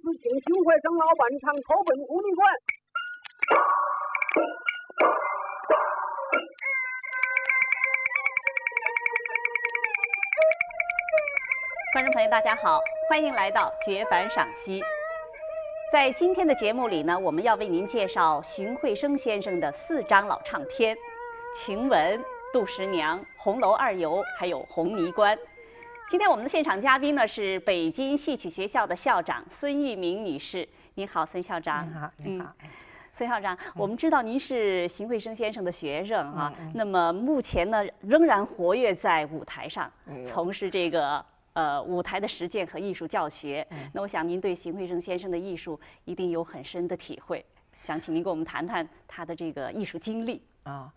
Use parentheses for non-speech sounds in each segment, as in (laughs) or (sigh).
请邢会生老板唱《投奔狐狸关》。观众朋友，大家好，欢迎来到绝版赏析。在今天的节目里呢，我们要为您介绍荀慧生先生的四张老唱片，《晴雯》《杜十娘》《红楼二游》还有《红泥关》。今天我们的现场嘉宾呢是北京戏曲学校的校长孙玉明女士。您好，孙校长。您好，你好。孙校长，我们知道您是邢慧生先生的学生哈，那么目前呢仍然活跃在舞台上，从事这个。呃，舞台的实践和艺术教学，那我想您对邢慧生先生的艺术一定有很深的体会，想请您给我们谈谈他的这个艺术经历啊。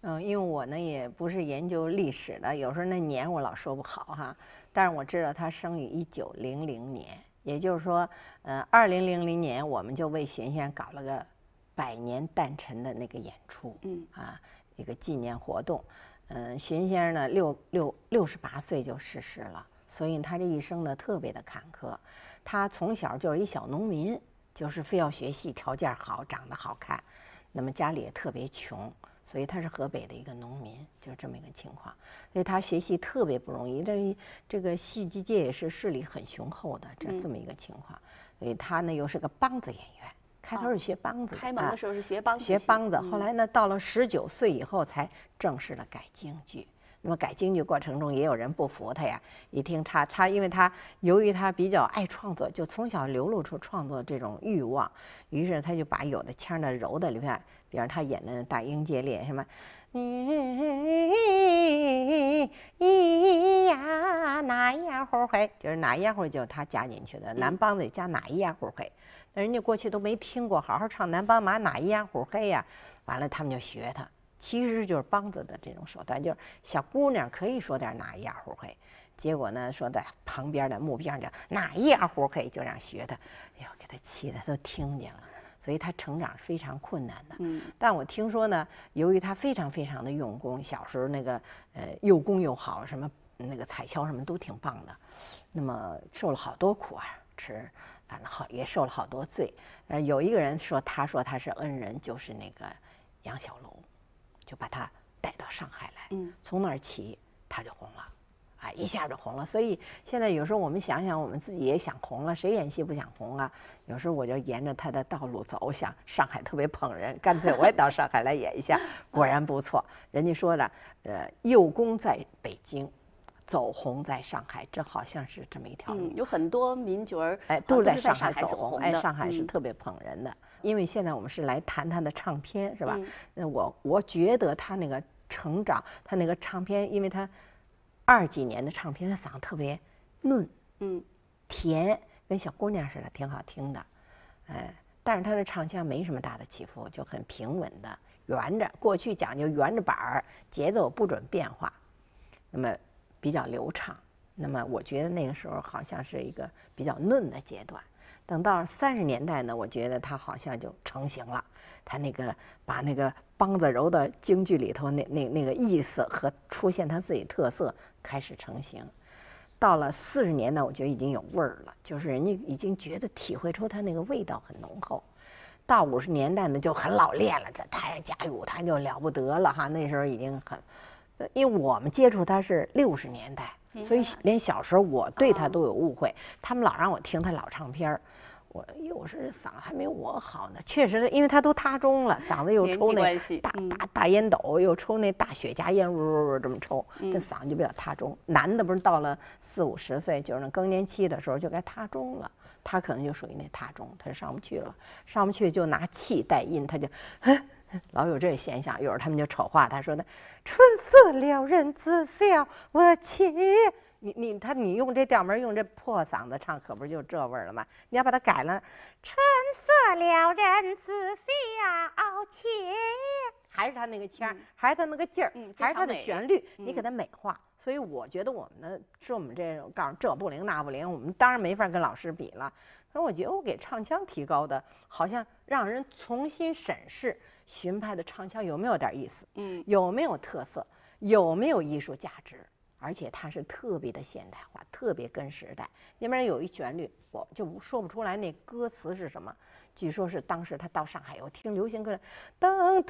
嗯，因为我呢也不是研究历史的，有时候那年我老说不好哈。但是我知道他生于一九零零年，也就是说，呃，二零零零年我们就为荀先生搞了个百年诞辰的那个演出，嗯啊，一个纪念活动。嗯，荀先生呢六六六十八岁就逝世了。所以他这一生呢特别的坎坷，他从小就是一小农民，就是非要学戏，条件好，长得好看，那么家里也特别穷，所以他是河北的一个农民，就是这么一个情况。所以他学习特别不容易，这这个戏剧界也是势力很雄厚的这这么一个情况。所以他呢又是个梆子演员，开头是学梆子，开门的时候是学梆子，学梆子，后来呢到了十九岁以后才正式的改京剧。那么改京剧过程中也有人不服他呀，一听他他，因为他由于他比较爱创作，就从小流露出创作这种欲望，于是他就把有的腔呢揉在里面，比方他演的《大英界烈》什么，咿呀哪一样呼嘿，就是哪一样呼就是他加进去的，南梆子加哪一样呼嘿，那人家过去都没听过，好好唱南梆嘛哪一样呼嘿呀，完了他们就学他。其实就是梆子的这种手段，就是小姑娘可以说点哪一样胡黑，结果呢说在旁边的木边上讲哪一样胡黑，就让学他，哎呦给他气的都听见了，所以他成长是非常困难的。嗯，但我听说呢，由于他非常非常的用功，小时候那个呃又功又好，什么那个彩敲什么都挺棒的，那么受了好多苦啊，吃反正好也受了好多罪。呃，有一个人说他说他是恩人，就是那个杨小楼。就把他带到上海来，嗯，从那儿起他就红了，啊，一下就红了。所以现在有时候我们想想，我们自己也想红了，谁演戏不想红啊？有时候我就沿着他的道路走，想上海特别捧人，干脆我也到上海来演一下。(laughs) 果然不错，人家说了，呃，幼功在北京，走红在上海，这好像是这么一条路。有很多名角儿，哎，都是在上海走红，哎，上海是特别捧人的。因为现在我们是来谈他的唱片，是吧？那我我觉得他那个成长，他那个唱片，因为他二几年的唱片，他嗓子特别嫩，嗯，甜，跟小姑娘似的，挺好听的，哎，但是他的唱腔没什么大的起伏，就很平稳的，圆着。过去讲究圆着板儿，节奏不准变化，那么比较流畅。那么我觉得那个时候好像是一个比较嫩的阶段。等到三十年代呢，我觉得他好像就成型了。他那个把那个梆子揉到京剧里头，那那那个意思和出现他自己特色开始成型。到了四十年代，我觉得已经有味儿了，就是人家已经觉得体会出他那个味道很浓厚。到五十年代呢，就很老练了，在台上驾驭舞台就了不得了哈。那时候已经很，因为我们接触他是六十年代，所以连小时候我对他都有误会。他们老让我听他老唱片儿。我有时嗓子还没我好呢，确实，因为他都塌中了，嗓子又抽那大大大烟斗，又抽那大雪茄烟，呜呜呜这么抽，这嗓子就比较塌中。男的不是到了四五十岁，就是那更年期的时候就该塌中了，他可能就属于那塌中，他就上不去了，上不去就拿气带音，他就老有这现象。有时候他们就丑化他说的“春色撩人自笑我情”。你你他你用这调门用这破嗓子唱，可不是就这味儿了吗？你要把它改了，春色撩人似笑情，还是他那个腔，还是他那个劲儿，还是他的旋律，你给他美化。所以我觉得我们呢，是我们这告诉这不灵那不灵，我们当然没法跟老师比了。可是我觉得我给唱腔提高的，好像让人重新审视荀派的唱腔有没有点意思，嗯，有没有特色，有没有艺术价值。而且它是特别的现代化，特别跟时代。那边有一旋律，我就说不出来那歌词是什么。据说是当时他到上海有听流行歌，噔噔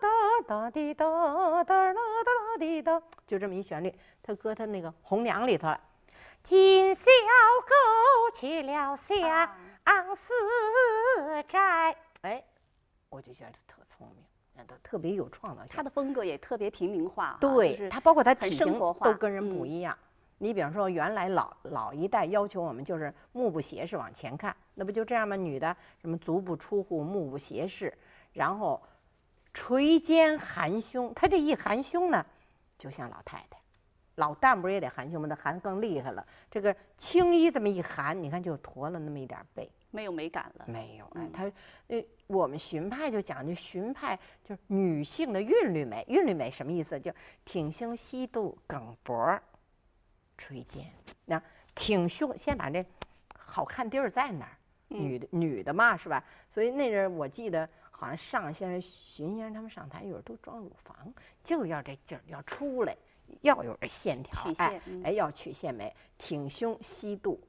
哒哒滴哒哒啦哒啦滴哒，就这么一旋律。他搁他那个《红娘》里头了。今宵勾起了相思寨，哎，我就觉得特特别有创造性。他的风格也特别平民化，对他包括他体型都跟人不一样。你比方说，原来老老一代要求我们就是目不斜视往前看，那不就这样吗？女的什么足不出户，目不斜视，然后垂肩含胸。她这一含胸呢，就像老太太。老旦不是也得含胸吗？那含更厉害了。这个青衣这么一含，你看就驼了那么一点背，没有美感了。没有，哎，他呃，我们荀派就讲究荀派就是女性的韵律美。韵律美什么意思？就挺胸吸肚，梗脖。垂肩，那挺胸，先把这好看地儿在哪儿？女的，女的嘛，是吧？所以那阵我记得，好像上先生、荀先生他们上台，有时候都装乳房，就要这劲儿要出来，要有这线条，哎哎，要曲线美，挺胸吸肚，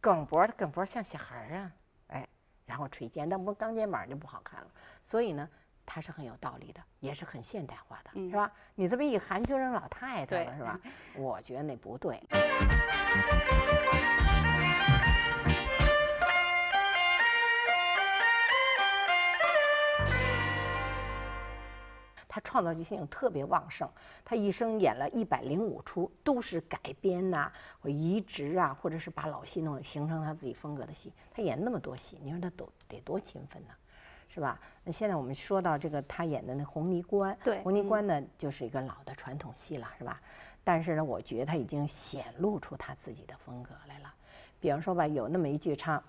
梗脖，梗脖像小孩儿啊，哎，然后垂肩，那不钢肩膀就不好看了。所以呢。它是很有道理的，也是很现代化的，是吧？你这么一含就成老太太了，是吧？我觉得那不对。他创造性特别旺盛，他一生演了一百零五出，都是改编呐，或移植啊，或者是把老戏弄形成他自己风格的戏。他演那么多戏，你说他都得多勤奋呢？是吧？那现在我们说到这个他演的那《红泥关》，对，《红泥关》呢就是一个老的传统戏了，是吧？但是呢，我觉得他已经显露出他自己的风格来了。比方说吧，有那么一句唱：“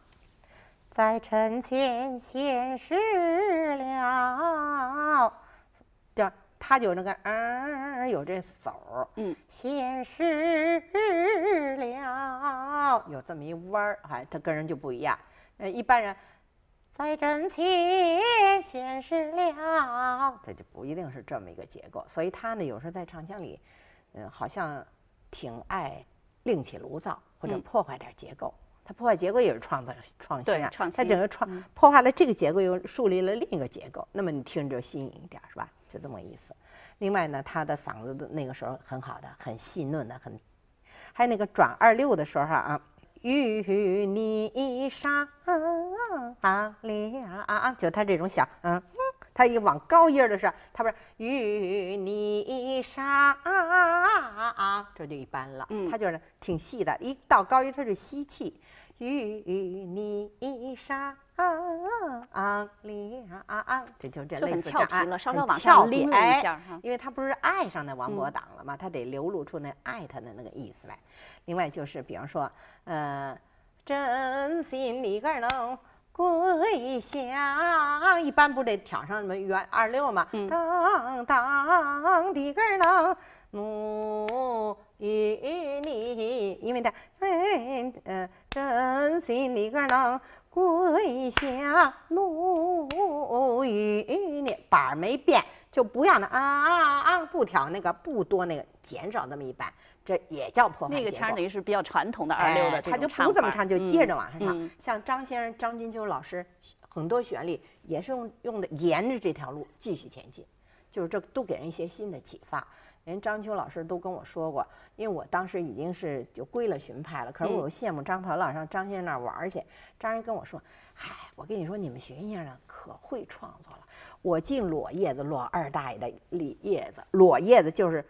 在臣前现世了”，叫他就那个嗯，有这手儿，嗯，现世了，有这么一弯儿，哎，他跟人就不一样。呃，一般人。在阵前显示了，这就不一定是这么一个结构。所以他呢，有时候在唱腔里，嗯，好像挺爱另起炉灶或者破坏点结构。他破坏结构也是创造创新啊。他整个创破坏了这个结构，又树立了另一个结构。那么你听着就新颖一点，是吧？就这么个意思。另外呢，他的嗓子的那个时候很好的，很细嫩的，很还有那个转二六的时候啊。与你上了，就他这种小，嗯，他一往高音的时候，他不是与你上，这就一般了。他就是挺细的，一到高音他就吸气，与你上。啊啊，这就这类似这样，很俏皮，哎，因为他不是爱上那王伯党了吗？他得流露出那爱他的那个意思来。另外就是，比方说，呃，真心里个能归乡，一般不得挑上什么圆二六吗？当当的个能奴与你，因为他，哎嗯，真心里个能。跪下怒与你，板儿没变，就不要那啊啊啊，不调那个不多那个，减少那么一板，这也叫破坏那个腔等于是比较传统的二六的他就不怎么唱，就接着往上唱。像张先生张君秋老师很多旋律也是用用的沿着这条路继续前进，就是这都给人一些新的启发。连张秋老师都跟我说过，因为我当时已经是就归了荀派了，可是我又羡慕张鹏老上张先生那儿玩去。张人跟我说：“嗨，我跟你说，你们荀先生可会创作了。我进裸叶子，裸二大爷的里叶子，裸叶子就是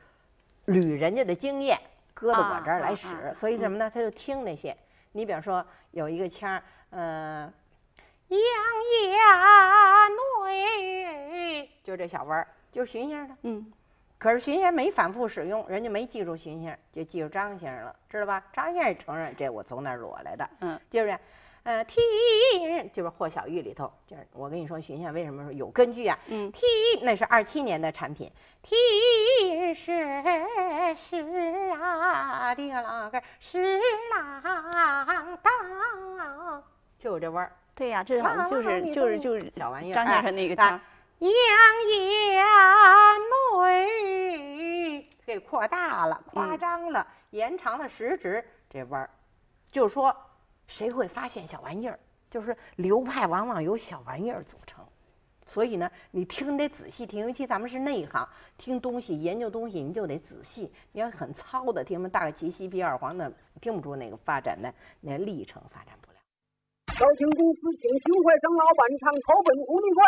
捋人家的经验，搁到我这儿来使。所以什么呢？他就听那些。你比方说有一个腔儿，嗯，杨呀内，就这小文儿，就是荀先生的。嗯。”可是荀先生没反复使用，人家没记住荀先生，就记住张先生了，知道吧？张先生承认这我从那儿裸来的，嗯，就是，呃，听就是霍小玉里头，就是我跟你说荀先生为什么说有根据啊？嗯，听那是二七年的产品，听是是啊，的啷个是郎当，就有这味儿。对呀，这好像就是就是就是小玩意儿，张先生那个腔。杨呀内，给扩大了、夸张了、延长了食指这弯儿，就是说谁会发现小玩意儿？就是流派往往由小玩意儿组成。所以呢，你听得仔细听，尤其咱们是内行，听东西、研究东西，你就得仔细。你要很糙的听，大个齐西皮二黄的，听不出那个发展的那历程，发展不了。高清公司请徐会生老板唱《投奔五里关》。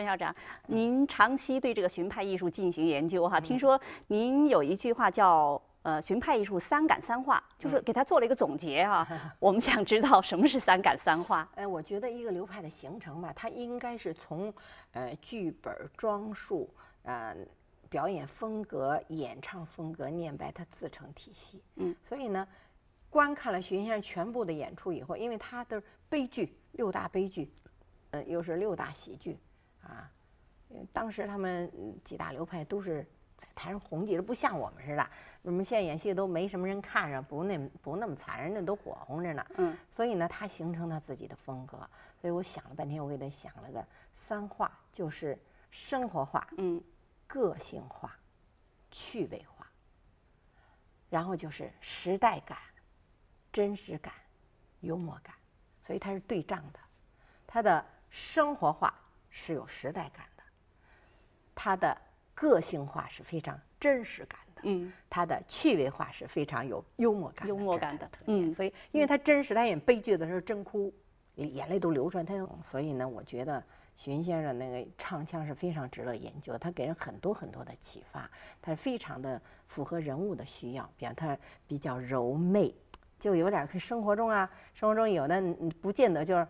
孙校长，您长期对这个荀派艺术进行研究哈，听说您有一句话叫“呃，荀派艺术三感三化”，就是给他做了一个总结啊。(laughs) 我们想知道什么是三感三化？哎，我觉得一个流派的形成吧，它应该是从呃剧本、装束、呃表演风格、演唱风格、念白它自成体系。嗯，所以呢，观看了荀先生全部的演出以后，因为他的悲剧六大悲剧，呃，又是六大喜剧。啊，当时他们几大流派都是在台上红极了，不像我们似的。我们现在演戏都没什么人看着，不那不那么惨，人家都火红着呢。嗯。所以呢，他形成他自己的风格。所以我想了半天，我给他想了个三化，就是生活化、嗯，个性化、趣味化，然后就是时代感、真实感、幽默感。所以它是对仗的，它的生活化。是有时代感的，它的个性化是非常真实感的，嗯，它的趣味化是非常有幽默感、幽默感的特点。所以，因为他真实，他演悲剧的时候真哭，眼泪都流出来。他所以呢，我觉得许云先生那个唱腔是非常值得研究，他给人很多很多的启发，他非常的符合人物的需要，比方他比较柔媚、就有点跟生活中啊，生活中有的不见得就是，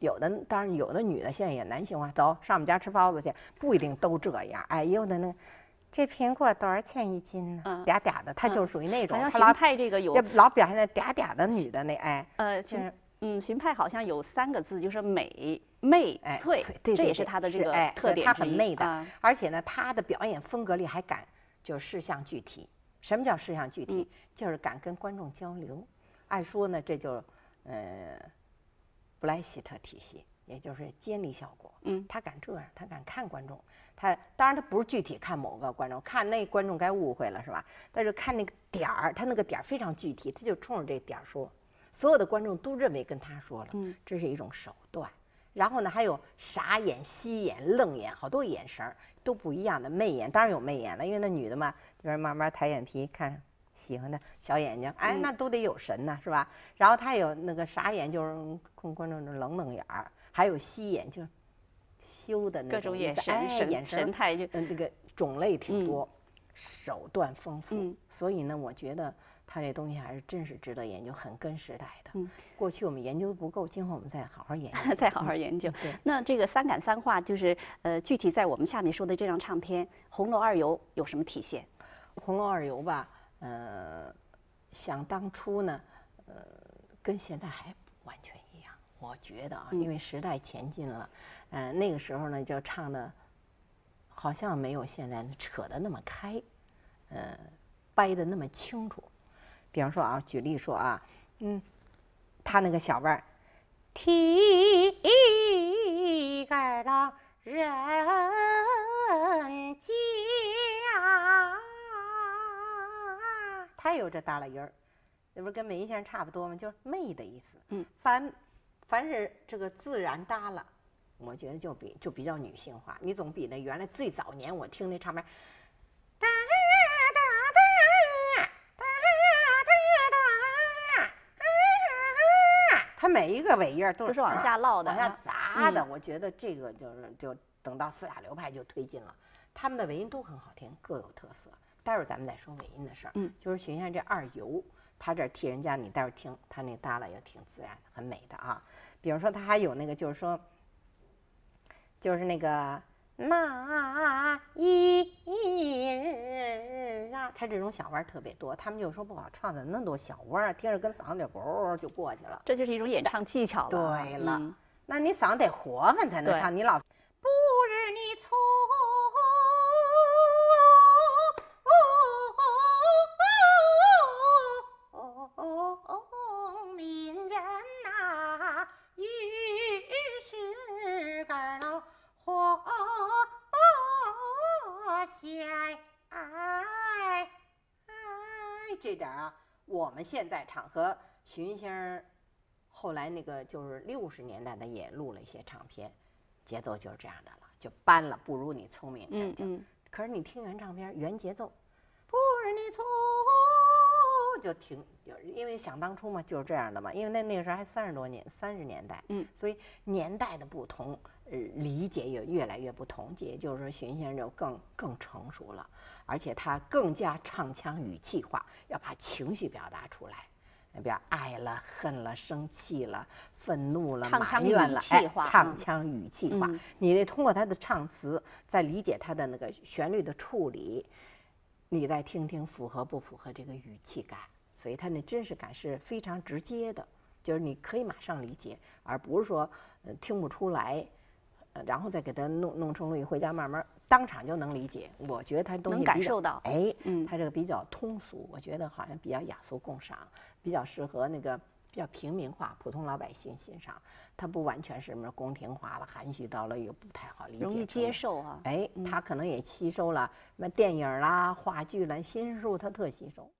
有的当然有的女的现在也男性化，走上我们家吃包子去，不一定都这样。哎，有的那，这苹果多少钱一斤呢？嗲嗲的，她就属于那种，她老派这个有，老表现那嗲嗲的女的那哎。呃，其实嗯，荀派好像有三个字，就是美媚脆，这也是她的这个特点她很媚的，而且呢，她的表演风格里还敢就是事项具体。什么叫事项具体？就是敢跟观众交流。按说呢，这就呃布莱希特体系，也就是监理效果。嗯，他敢这样，他敢看观众。他当然他不是具体看某个观众，看那观众该误会了是吧？但是看那个点儿，他那个点儿非常具体，他就冲着这点儿说，所有的观众都认为跟他说了。嗯，这是一种手段。然后呢，还有傻眼、吸眼、愣眼，好多眼神儿都不一样的媚眼，当然有媚眼了，因为那女的嘛，就是慢慢抬眼皮看。喜欢的小眼睛，哎，那都得有神呢，是吧？然后他有那个傻眼，就是看观众的冷冷眼儿，还有吸眼，就是羞的那种眼神，哎眼神神态就嗯，那个种类挺多，手段丰富，所以呢，我觉得他这东西还是真是值得研究，很跟时代的。嗯，过去我们研究的不够，今后我们再好好研究，(laughs) 再好好研究。对，那这个三感三化，就是呃，具体在我们下面说的这张唱片《红楼二游》有什么体现？《红楼二游》吧。呃，想当初呢，呃，跟现在还不完全一样。我觉得啊，因为时代前进了，呃，那个时候呢，就唱的，好像没有现在扯的那么开，呃，掰的那么清楚。比方说啊，举例说啊，嗯，他那个小腕儿，提杆郎人家。还有这耷拉音儿，那不是跟梅先生差不多吗？就是媚的意思。嗯，凡凡是这个自然耷拉，我觉得就比就比较女性化。你总比那原来最早年我听那唱片，哒哒哒哒哒哒，它每一个尾音都是往下落的，往下砸的。我觉得这个就是就等到四大流派就推进了，他们的尾音都很好听，各有特色。待会儿咱们再说尾音的事儿，嗯，就是许仙这二游，他这替人家，你待会儿听他那耷拉也挺自然，很美的啊。比如说他还有那个，就是说，就是那个那一日啊，他这种小弯儿特别多，他们就说不好唱的那么多小弯儿，听着跟嗓子里咕就过去了。这就是一种演唱技巧了。对了，那你嗓子得活泛才能唱，你老们现在唱和徐先生后来那个就是六十年代的也录了一些唱片，节奏就是这样的了，就搬了，不如你聪明。嗯嗯。可是你听原唱片原节奏，不如你聪，就挺，就因为想当初嘛就是这样的嘛，因为那那个时候还三十多年，三十年代。嗯。所以年代的不同，呃，理解也越来越不同，也就是说，荀先生就更更成熟了。而且他更加唱腔语气化，要把情绪表达出来，那边爱了、恨了、生气了、愤怒了、埋怨了，哎，唱腔语气化，你得通过他的唱词，再理解他的那个旋律的处理，你再听听符合不符合这个语气感，所以他那真实感是非常直接的，就是你可以马上理解，而不是说呃听不出来，呃，然后再给他弄弄成录音回家慢慢。当场就能理解，我觉得他东西感受到，哎，嗯，他这个比较通俗，我觉得好像比较雅俗共赏，比较适合那个比较平民化、普通老百姓欣赏。它不完全是什么宫廷化了、含蓄到了又不太好理解，容易接受啊。哎，他可能也吸收了什么电影啦、话剧啦、新书，他特吸收。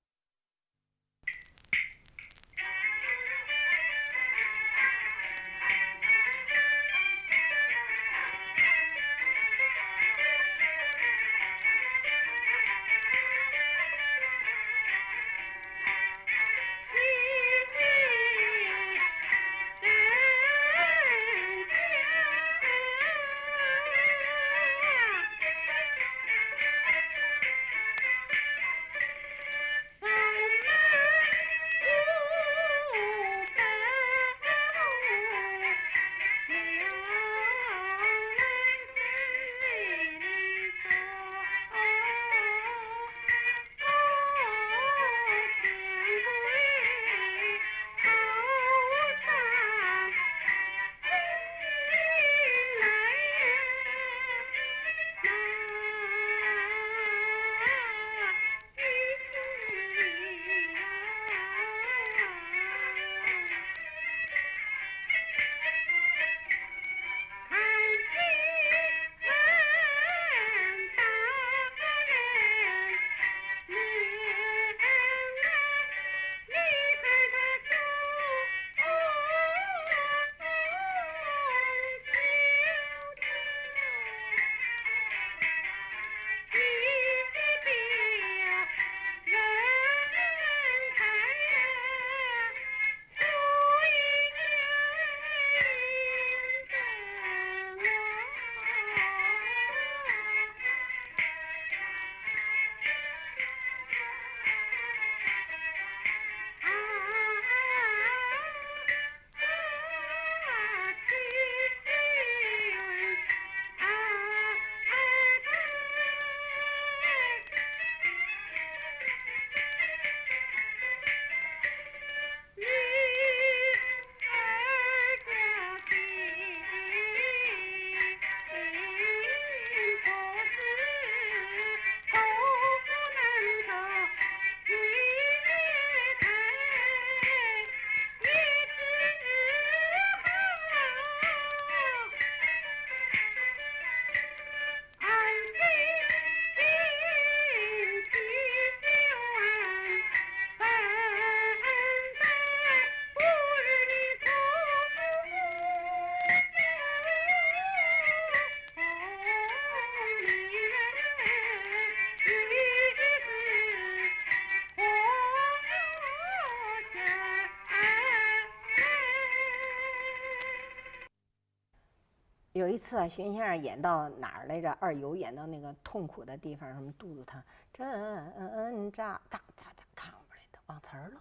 次啊，荀先生演到哪儿来着？二游演到那个痛苦的地方，什么肚子疼，挣扎，哒哒哒，扛不来的，忘词儿了，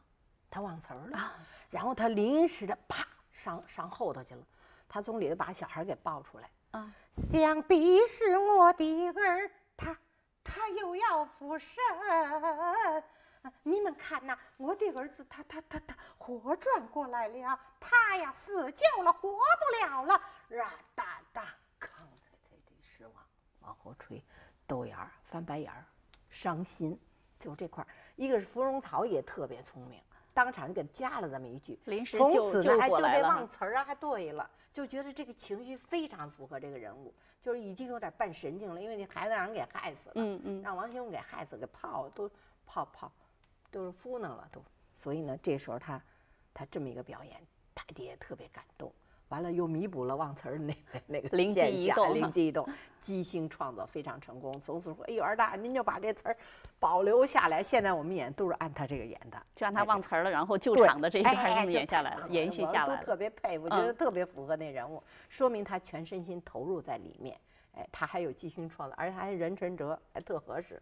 他忘词儿了，然后他临时的啪上上后头去了，他从里头把小孩给抱出来，啊，想必是我的儿，他他又要复生。你们看呐，我的儿子他他他他活转过来了，他呀死救了，活不了了，啦哒哒，康才才的失望，往后吹，豆芽儿翻白眼儿，伤心，就这块儿。一个是芙蓉草也特别聪明，当场就给加了这么一句，从此呢还就这忘词儿啊，还对了，就觉得这个情绪非常符合这个人物，就是已经有点半神经了，因为那孩子让人给害死了，嗯嗯，让王熙凤给害死，给泡都泡泡。都是敷弄了都，所以呢，这时候他，他这么一个表演，太爹也特别感动。完了又弥补了忘词儿那个 (laughs) 那个灵机一动，灵机一动，即兴创作非常成功。从此说，哎呦二大，您就把这词儿保留下来。现在我们演都是按他这个演的，就让他忘词儿了，然后救场的这一段演下来了，延续下来了。都特别佩服，觉得特别符合那人物，说明他全身心投入在里面。哎，他还有即兴创作，而且还人陈哲，还特合适。